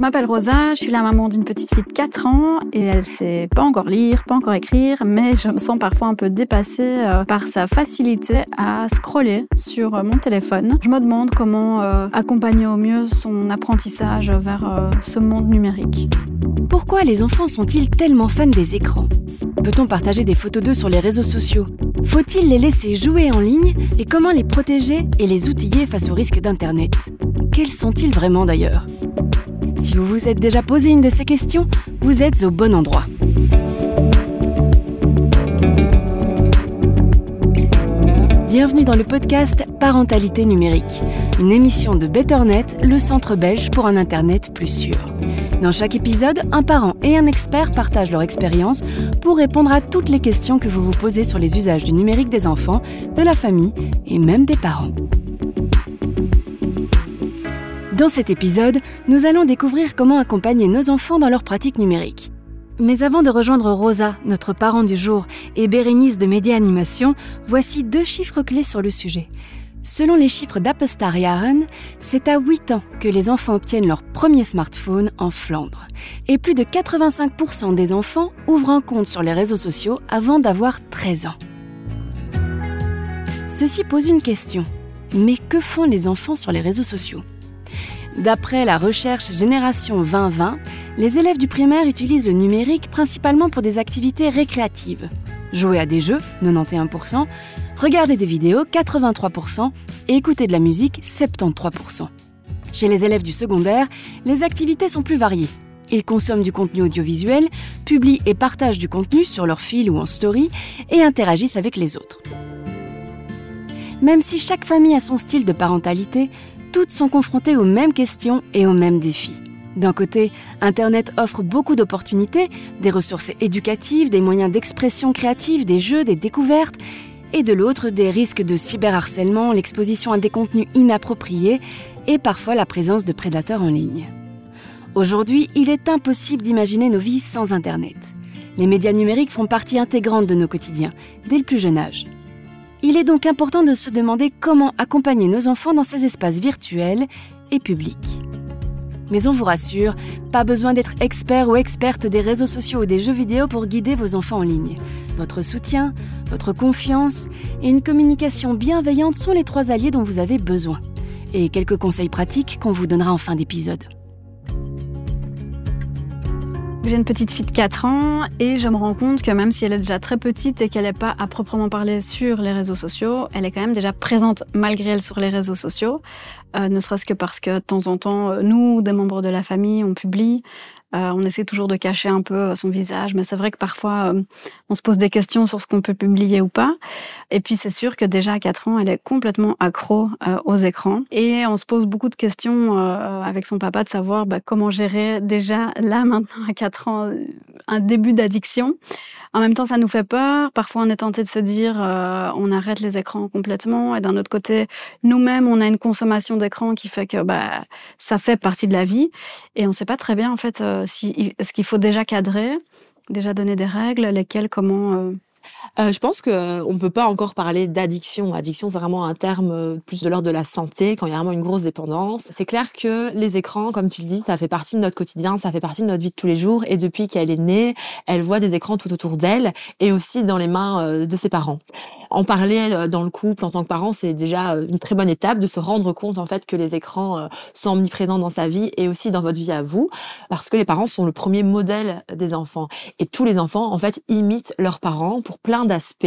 Je m'appelle Rosa, je suis la maman d'une petite fille de 4 ans et elle sait pas encore lire, pas encore écrire, mais je me sens parfois un peu dépassée euh, par sa facilité à scroller sur euh, mon téléphone. Je me demande comment euh, accompagner au mieux son apprentissage vers ce monde numérique. Pourquoi les enfants sont-ils tellement fans des écrans? Peut-on partager des photos d'eux sur les réseaux sociaux? Faut-il les laisser jouer en ligne? Et comment les protéger et les outiller face aux risques d'Internet? Quels sont-ils vraiment d'ailleurs? Si vous vous êtes déjà posé une de ces questions, vous êtes au bon endroit. Bienvenue dans le podcast Parentalité numérique, une émission de BetterNet, le centre belge pour un Internet plus sûr. Dans chaque épisode, un parent et un expert partagent leur expérience pour répondre à toutes les questions que vous vous posez sur les usages du numérique des enfants, de la famille et même des parents. Dans cet épisode, nous allons découvrir comment accompagner nos enfants dans leur pratique numérique. Mais avant de rejoindre Rosa, notre parent du jour, et Bérénice de Média Animation, voici deux chiffres clés sur le sujet. Selon les chiffres d'Apestar Jaren, c'est à 8 ans que les enfants obtiennent leur premier smartphone en Flandre. Et plus de 85% des enfants ouvrent un compte sur les réseaux sociaux avant d'avoir 13 ans. Ceci pose une question. Mais que font les enfants sur les réseaux sociaux? D'après la recherche Génération 2020, les élèves du primaire utilisent le numérique principalement pour des activités récréatives. Jouer à des jeux, 91%, regarder des vidéos, 83%, et écouter de la musique, 73%. Chez les élèves du secondaire, les activités sont plus variées. Ils consomment du contenu audiovisuel, publient et partagent du contenu sur leur fil ou en story, et interagissent avec les autres. Même si chaque famille a son style de parentalité, toutes sont confrontées aux mêmes questions et aux mêmes défis. D'un côté, Internet offre beaucoup d'opportunités, des ressources éducatives, des moyens d'expression créative, des jeux, des découvertes, et de l'autre, des risques de cyberharcèlement, l'exposition à des contenus inappropriés et parfois la présence de prédateurs en ligne. Aujourd'hui, il est impossible d'imaginer nos vies sans Internet. Les médias numériques font partie intégrante de nos quotidiens, dès le plus jeune âge. Il est donc important de se demander comment accompagner nos enfants dans ces espaces virtuels et publics. Mais on vous rassure, pas besoin d'être expert ou experte des réseaux sociaux ou des jeux vidéo pour guider vos enfants en ligne. Votre soutien, votre confiance et une communication bienveillante sont les trois alliés dont vous avez besoin. Et quelques conseils pratiques qu'on vous donnera en fin d'épisode. J'ai une petite fille de 4 ans et je me rends compte que même si elle est déjà très petite et qu'elle n'est pas à proprement parler sur les réseaux sociaux, elle est quand même déjà présente malgré elle sur les réseaux sociaux. Euh, ne serait-ce que parce que de temps en temps, euh, nous, des membres de la famille, on publie. Euh, on essaie toujours de cacher un peu son visage, mais c'est vrai que parfois, on se pose des questions sur ce qu'on peut publier ou pas. Et puis, c'est sûr que déjà à 4 ans, elle est complètement accro aux écrans. Et on se pose beaucoup de questions avec son papa de savoir bah, comment gérer déjà là, maintenant, à 4 ans, un début d'addiction. En même temps, ça nous fait peur. Parfois, on est tenté de se dire, euh, on arrête les écrans complètement. Et d'un autre côté, nous-mêmes, on a une consommation d'écran qui fait que bah, ça fait partie de la vie. Et on ne sait pas très bien, en fait, euh, si, ce qu'il faut déjà cadrer, déjà donner des règles, lesquelles, comment... Euh, euh, je pense qu'on ne peut pas encore parler d'addiction. Addiction, c'est vraiment un terme euh, plus de l'ordre de la santé, quand il y a vraiment une grosse dépendance. C'est clair que les écrans, comme tu le dis, ça fait partie de notre quotidien, ça fait partie de notre vie de tous les jours. Et depuis qu'elle est née, elle voit des écrans tout autour d'elle et aussi dans les mains euh, de ses parents. En parler dans le couple en tant que parent, c'est déjà une très bonne étape de se rendre compte en fait que les écrans sont omniprésents dans sa vie et aussi dans votre vie à vous, parce que les parents sont le premier modèle des enfants. Et tous les enfants, en fait, imitent leurs parents pour plein d'aspects.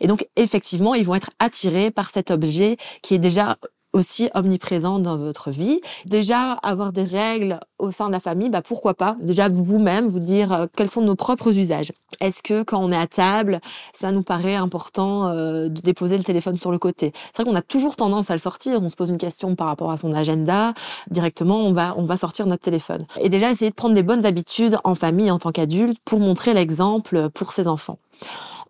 Et donc, effectivement, ils vont être attirés par cet objet qui est déjà aussi omniprésent dans votre vie. Déjà, avoir des règles au sein de la famille, bah pourquoi pas Déjà, vous-même, vous dire euh, quels sont nos propres usages. Est-ce que quand on est à table, ça nous paraît important euh, de déposer le téléphone sur le côté? C'est vrai qu'on a toujours tendance à le sortir. On se pose une question par rapport à son agenda. Directement, on va, on va sortir notre téléphone. Et déjà, essayer de prendre des bonnes habitudes en famille, en tant qu'adulte, pour montrer l'exemple pour ses enfants.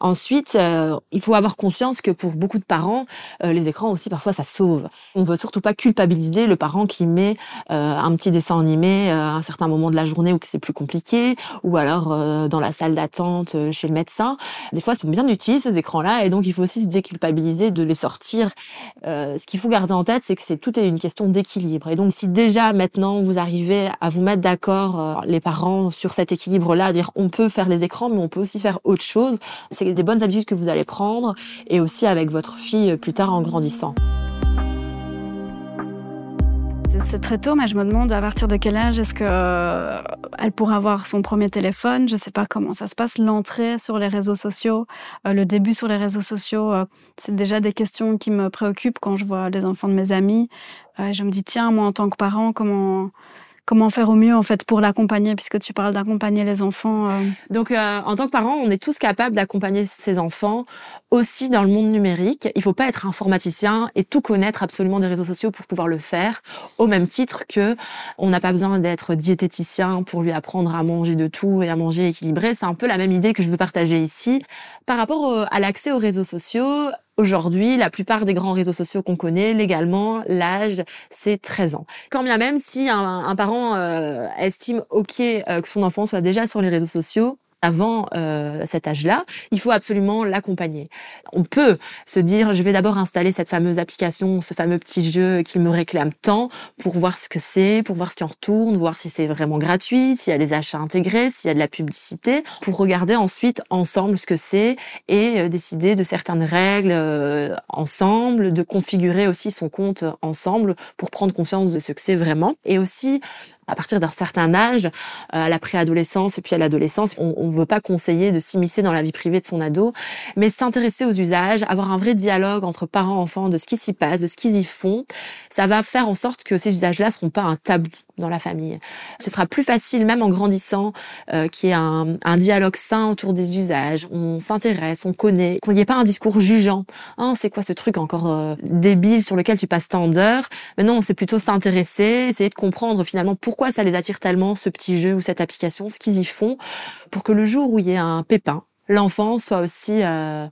Ensuite, euh, il faut avoir conscience que pour beaucoup de parents, euh, les écrans aussi parfois ça sauve. On veut surtout pas culpabiliser le parent qui met euh, un petit dessin animé à un certain moment de la journée où c'est plus compliqué, ou alors dans la salle d'attente chez le médecin. Des fois, ils sont bien utiles ces écrans-là, et donc il faut aussi se déculpabiliser de les sortir. ce qu'il faut garder en tête, c'est que c'est tout est une question d'équilibre. Et donc si déjà maintenant vous arrivez à vous mettre d'accord les parents sur cet équilibre-là, dire on peut faire les écrans, mais on peut aussi faire autre chose. Des bonnes habitudes que vous allez prendre et aussi avec votre fille plus tard en grandissant. C'est très tôt, mais je me demande à partir de quel âge est-ce qu'elle euh, pourra avoir son premier téléphone. Je ne sais pas comment ça se passe, l'entrée sur les réseaux sociaux, euh, le début sur les réseaux sociaux. Euh, c'est déjà des questions qui me préoccupent quand je vois les enfants de mes amis. je me dis, tiens, moi en tant que parent, comment comment faire au mieux en fait pour l'accompagner puisque tu parles d'accompagner les enfants euh. Donc euh, en tant que parent, on est tous capables d'accompagner ses enfants aussi dans le monde numérique. Il faut pas être informaticien et tout connaître absolument des réseaux sociaux pour pouvoir le faire au même titre que on n'a pas besoin d'être diététicien pour lui apprendre à manger de tout et à manger équilibré. C'est un peu la même idée que je veux partager ici par rapport à l'accès aux réseaux sociaux. Aujourd'hui, la plupart des grands réseaux sociaux qu'on connaît légalement, l'âge, c'est 13 ans. Quand bien même si un, parent euh, estime OK euh, que son enfant soit déjà sur les réseaux sociaux, avant euh, cet âge-là, il faut absolument l'accompagner. On peut se dire, je vais d'abord installer cette fameuse application, ce fameux petit jeu qui me réclame tant pour voir ce que c'est, pour voir ce qui en retourne, voir si c'est vraiment gratuit, s'il y a des achats intégrés, s'il y a de la publicité, pour regarder ensuite ensemble ce que c'est et euh, décider de certaines règles euh, ensemble, de configurer aussi son compte ensemble pour prendre conscience de ce que c'est vraiment et aussi à partir d'un certain âge, euh, à la préadolescence et puis à l'adolescence, on ne veut pas conseiller de s'immiscer dans la vie privée de son ado, mais s'intéresser aux usages, avoir un vrai dialogue entre parents enfants de ce qui s'y passe, de ce qu'ils y font, ça va faire en sorte que ces usages-là seront pas un tabou dans la famille. Ce sera plus facile, même en grandissant, euh, qu'il y ait un, dialogue sain autour des usages. On s'intéresse, on connaît, qu'il n'y ait pas un discours jugeant. Hein, c'est quoi ce truc encore euh, débile sur lequel tu passes tant d'heures? Mais non, c'est plutôt s'intéresser, essayer de comprendre finalement pourquoi ça les attire tellement, ce petit jeu ou cette application, ce qu'ils y font, pour que le jour où il y ait un pépin, l'enfant soit aussi... Euh,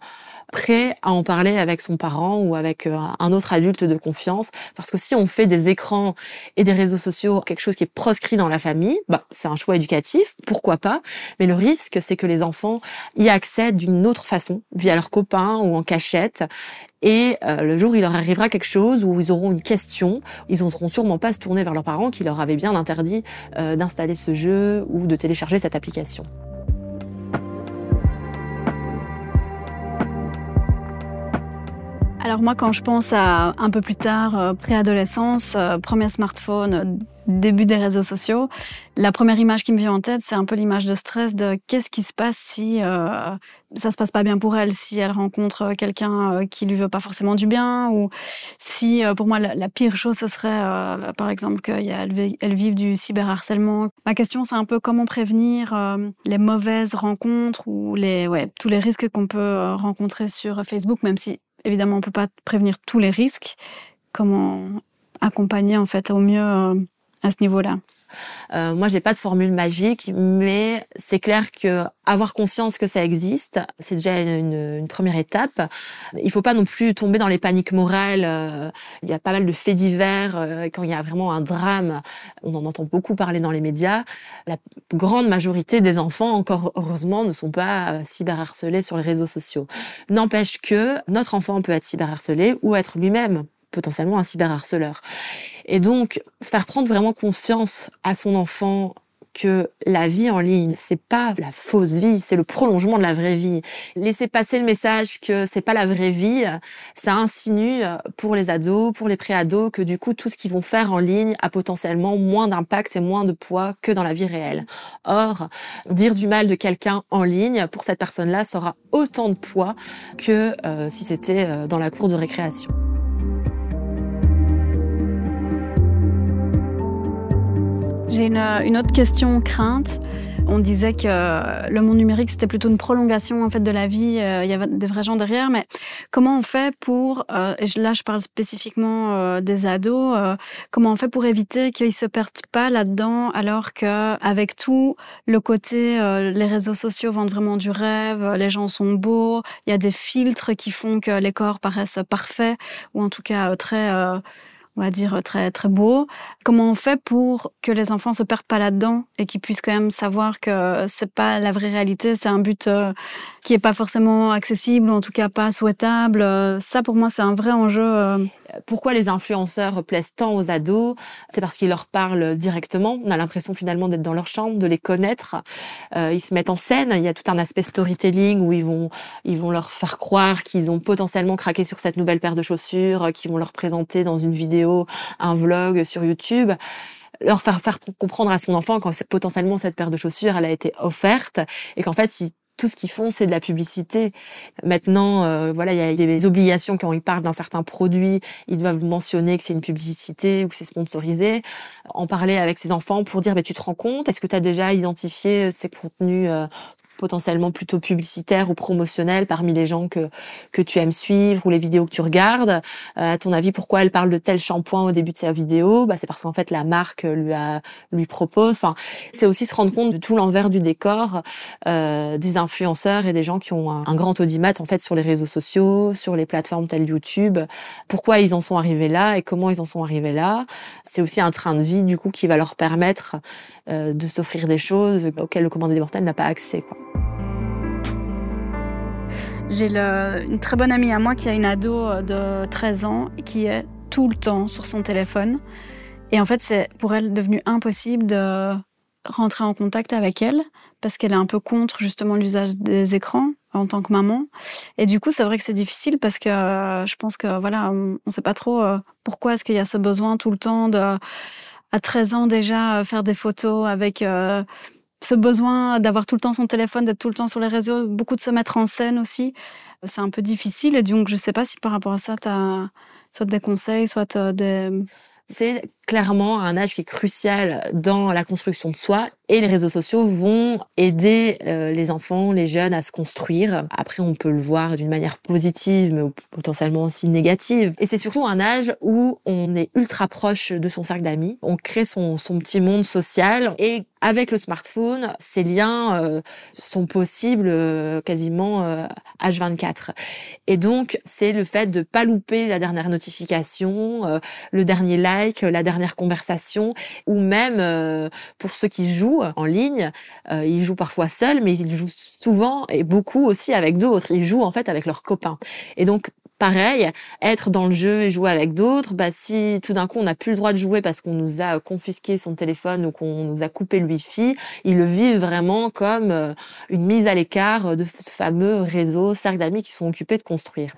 prêt à en parler avec son parent ou avec euh, un autre adulte de confiance. Parce que si on fait des écrans et des réseaux sociaux quelque chose qui est proscrit dans la famille, bah, c'est un choix éducatif, pourquoi pas. Mais le risque, c'est que les enfants y accèdent d'une autre façon, via leurs copains ou en cachette. Et euh, le jour il leur arrivera quelque chose, où ils auront une question, ils n'oseront sûrement pas se tourner vers leurs parents qui leur avaient bien interdit euh, d'installer ce jeu ou de télécharger cette application. Alors moi, quand je pense à un peu plus tard, euh, préadolescence, euh, premier smartphone, euh, début des réseaux sociaux, la première image qui me vient en tête, c'est un peu l'image de stress de qu'est-ce qui se passe si euh, ça se passe pas bien pour elle, si elle rencontre quelqu'un qui lui veut pas forcément du bien, ou si pour moi la, pire chose ce serait par exemple qu'elle elle vive du cyberharcèlement. Ma question c'est un peu comment prévenir les mauvaises rencontres ou les ouais tous les risques qu'on peut rencontrer sur Facebook, même si évidemment, on peut pas prévenir tous les risques. Comment accompagner en fait au mieux euh, à ce niveau-là? Euh, moi, j'ai pas de formule magique, mais c'est clair que avoir conscience que ça existe, c'est déjà une, première étape. Il faut pas non plus tomber dans les paniques morales. Euh, il y a pas mal de faits divers. Euh, quand il y a vraiment un drame, on en entend beaucoup parler dans les médias. La grande majorité des enfants, encore heureusement, ne sont pas euh, cyberharcelés sur les réseaux sociaux. N'empêche que notre enfant peut être cyberharcelé ou être lui-même potentiellement un cyberharceleur. Et donc, faire prendre vraiment conscience à son enfant que la vie en ligne, c'est pas la fausse vie, c'est le prolongement de la vraie vie. Laisser passer le message que c'est pas la vraie vie, ça insinue pour les ados, pour les pré-ados, que du coup, tout ce qu'ils vont faire en ligne a potentiellement moins d'impact et moins de poids que dans la vie réelle. Or, dire du mal de quelqu'un en ligne, pour cette personne-là, aura autant de poids que euh, si c'était euh, dans la cour de récréation. J'ai une, autre question crainte. on disait que le monde numérique c'était plutôt une prolongation en fait de la vie. Euh, il y avait des vrais gens derrière, mais comment on fait pour euh, là je parle spécifiquement euh, des ados. comment on fait pour éviter qu'ils se perdent pas là-dedans alors que avec tout le côté les réseaux sociaux vendent vraiment du rêve, les gens sont beaux, il y a des filtres qui font que les corps paraissent parfaits ou en tout cas très on va dire, très, très beau. Comment on fait pour que les enfants se perdent pas là-dedans et qu'ils puissent quand même savoir que c'est pas la vraie réalité, c'est un but euh, qui est pas forcément accessible, ou en tout cas pas souhaitable. Ça, pour moi, c'est un vrai enjeu. Euh. Pourquoi les influenceurs plaisent tant aux ados C'est parce qu'ils leur parlent directement. On a l'impression finalement d'être dans leur chambre, de les connaître. Euh, ils se mettent en scène. Il y a tout un aspect storytelling où ils vont, ils vont leur faire croire qu'ils ont potentiellement craqué sur cette nouvelle paire de chaussures, qu'ils vont leur présenter dans une vidéo, un vlog sur YouTube leur faire faire comprendre à son enfant quand potentiellement cette paire de chaussures elle a été offerte et qu'en fait tout ce qu'ils font, c'est de la publicité. Maintenant, euh, voilà, il y a des obligations quand ils parlent d'un certain produit, ils doivent mentionner que c'est une publicité ou que c'est sponsorisé. En parler avec ses enfants pour dire, mais tu te rends compte, est-ce que tu as déjà identifié ces contenus euh, potentiellement plutôt publicitaire ou promotionnel parmi les gens que, que tu aimes suivre ou les vidéos que tu regardes. Euh, à ton avis, pourquoi elle parle de tel shampoing au début de sa vidéo? Bah, C'est parce qu'en fait, la marque lui, a, lui propose. Enfin, c'est aussi se rendre compte de tout l'envers du décor euh, des influenceurs et des gens qui ont un, grand audimat en fait sur les réseaux sociaux, sur les plateformes telles YouTube. Pourquoi ils en sont arrivés là et comment ils en sont arrivés là? C'est aussi un train de vie du coup qui va leur permettre euh, de s'offrir des choses auxquelles le commandant des mortels n'a pas accès. Quoi. J'ai une très bonne amie à moi qui a une ado euh, de 13 ans qui est tout le temps sur son téléphone. Et en fait, c'est pour elle devenu impossible de rentrer en contact avec elle parce qu'elle est un peu contre justement l'usage des écrans en tant que maman. Et du coup, c'est vrai que c'est difficile parce que euh, je pense que voilà, on ne sait pas trop euh, pourquoi est-ce qu'il y a ce besoin tout le temps de à 13 ans déjà faire des photos avec ce besoin d'avoir tout le temps son téléphone, d'être tout le temps sur les réseaux, beaucoup de se mettre en scène aussi, c'est un peu difficile. Et donc, je ne sais pas si par rapport à ça, tu as soit des conseils, soit euh, des... clairement un âge qui est crucial dans la construction de soi et les réseaux sociaux vont aider euh, les enfants, les jeunes à se construire. Après, on peut le voir d'une manière positive, mais potentiellement aussi négative. Et c'est surtout un âge où on est ultra proche de son cercle d'amis. On crée son, son petit monde social et avec le smartphone, ces liens euh, sont possibles euh, quasiment H24. Et donc, c'est le fait de pas louper la dernière notification, le dernier like, la dernière conversation, ou même pour ceux qui jouent, en ligne. Euh, ils jouent parfois seuls, mais ils jouent souvent et beaucoup aussi avec d'autres. Ils jouent en fait avec leurs copains. Et donc pareil, être dans le jeu et jouer avec d'autres, bah si tout d'un coup on n'a plus le droit de jouer parce qu'on nous a confisqué son téléphone ou qu'on nous a coupé le wifi, ils le vivent vraiment comme euh, une mise à l'écart de ce fameux réseau, cercle d'amis qui sont occupés de construire.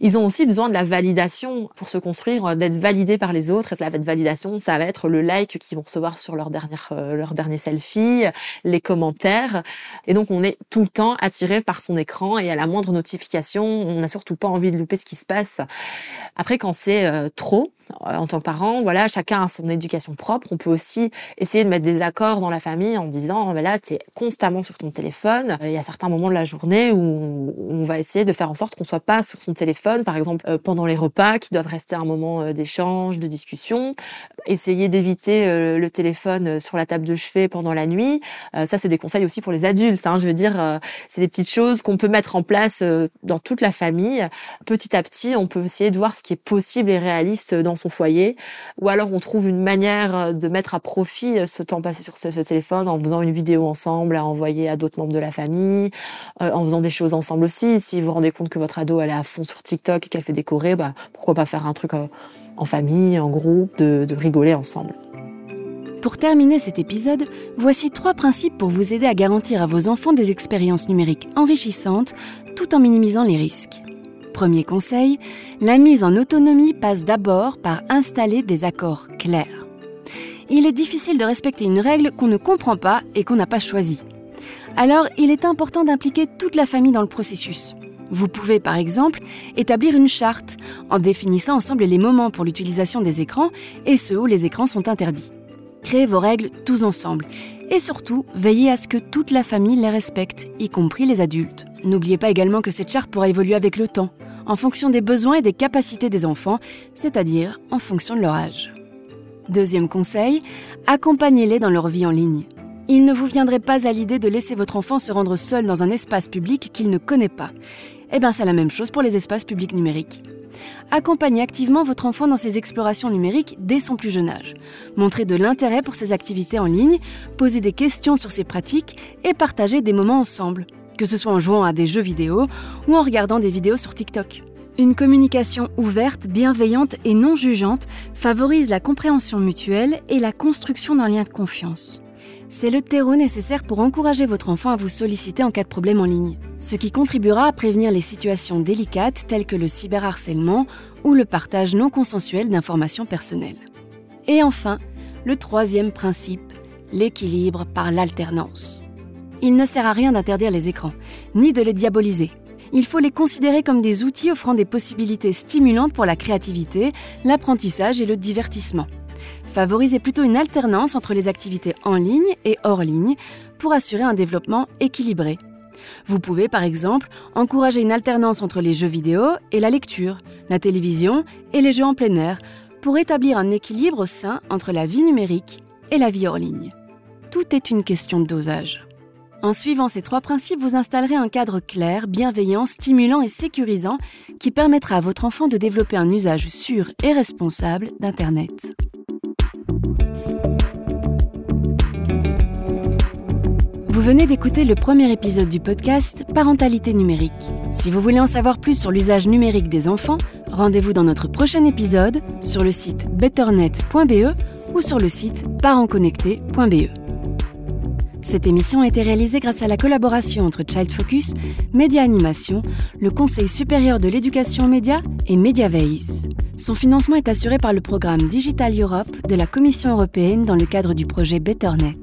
Ils ont aussi besoin de la validation pour se construire, d'être validés par les autres. Et la validation, ça va être le like qu'ils vont recevoir sur leur dernière, euh, leur dernier selfie, les commentaires. Et donc on est tout le temps attiré par son écran et à la moindre notification, on n'a surtout pas envie de louper ce qui se passe. Après, quand c'est euh, trop, euh, en tant que parent, voilà, chacun a son éducation propre. On peut aussi essayer de mettre des accords dans la famille en disant, oh, là, tu es constamment sur ton téléphone. Il y a certains moments de la journée où on va essayer de faire en sorte qu'on soit pas sur son téléphone, par exemple euh, pendant les repas qui doivent rester un moment d'échange, de discussion. Essayer d'éviter le téléphone sur la table de chevet pendant la nuit. Ça, c'est des conseils aussi pour les adultes. Hein. Je veux dire, c'est des petites choses qu'on peut mettre en place dans toute la famille. Petit à petit, on peut essayer de voir ce qui est possible et réaliste dans son foyer. Ou alors, on trouve une manière de mettre à profit ce temps passé sur ce, téléphone en faisant une vidéo ensemble à envoyer à d'autres membres de la famille, euh, en faisant des choses ensemble aussi. Si vous vous rendez compte que votre ado, elle est à fond sur TikTok et qu'elle fait décorer, bah, pourquoi pas faire un truc euh, en famille, en groupe, de rigoler ensemble. Pour terminer cet épisode, voici trois principes pour vous aider à garantir à vos enfants des expériences numériques enrichissantes tout en minimisant les risques. Premier conseil, la mise en autonomie passe d'abord par installer des accords clairs. Il est difficile de respecter une règle qu'on ne comprend pas et qu'on n'a pas choisie. Alors, il est important d'impliquer toute la famille dans le processus. Vous pouvez par exemple établir une charte en définissant ensemble les moments pour l'utilisation des écrans et ceux où les écrans sont interdits. Créez vos règles tous ensemble Et surtout, veillez à ce que toute la famille les respecte, y compris les adultes. N'oubliez pas également que cette charte pourra évoluer avec le temps, en fonction des besoins et des capacités des enfants, c'est-à-dire en fonction de leur âge. Deuxième conseil, accompagnez-les dans leur vie en ligne. Il ne vous viendrait pas à l'idée de laisser votre enfant se rendre seul dans un espace public qu'il ne connaît pas. Eh bien, c'est la même chose pour les espaces publics numériques. Accompagnez activement votre enfant dans ses explorations numériques dès son plus jeune âge. Montrez de l'intérêt pour ses activités en ligne, posez des questions sur ses pratiques et partagez des moments ensemble, que ce soit en jouant à des jeux vidéo ou en regardant des vidéos sur TikTok. Une communication ouverte, bienveillante et non jugeante favorise la compréhension mutuelle et la construction d'un lien de confiance. C'est le terreau nécessaire pour encourager votre enfant à vous solliciter en cas de problème en ligne, ce qui contribuera à prévenir les situations délicates telles que le cyberharcèlement ou le partage non consensuel d'informations personnelles. Et enfin, le troisième principe, l'équilibre par l'alternance. Il ne sert à rien d'interdire les écrans, ni de les diaboliser. Il faut les considérer comme des outils offrant des possibilités stimulantes pour la créativité, l'apprentissage et le divertissement. Favorisez plutôt une alternance entre les activités en ligne et hors ligne pour assurer un développement équilibré. Vous pouvez par exemple encourager une alternance entre les jeux vidéo et la lecture, la télévision et les jeux en plein air pour établir un équilibre sain entre la vie numérique et la vie hors ligne. Tout est une question de dosage. En suivant ces trois principes, vous installerez un cadre clair, bienveillant, stimulant et sécurisant qui permettra à votre enfant de développer un usage sûr et responsable d'Internet. Vous venez d'écouter le premier épisode du podcast Parentalité numérique. Si vous voulez en savoir plus sur l'usage numérique des enfants, rendez-vous dans notre prochain épisode sur le site betternet.be ou sur le site parentconnecté.be. Cette émission a été réalisée grâce à la collaboration entre Child Focus, Média Animation, le Conseil supérieur de l'éducation aux médias et MediaVays. Son financement est assuré par le programme Digital Europe de la Commission européenne dans le cadre du projet BetterNet.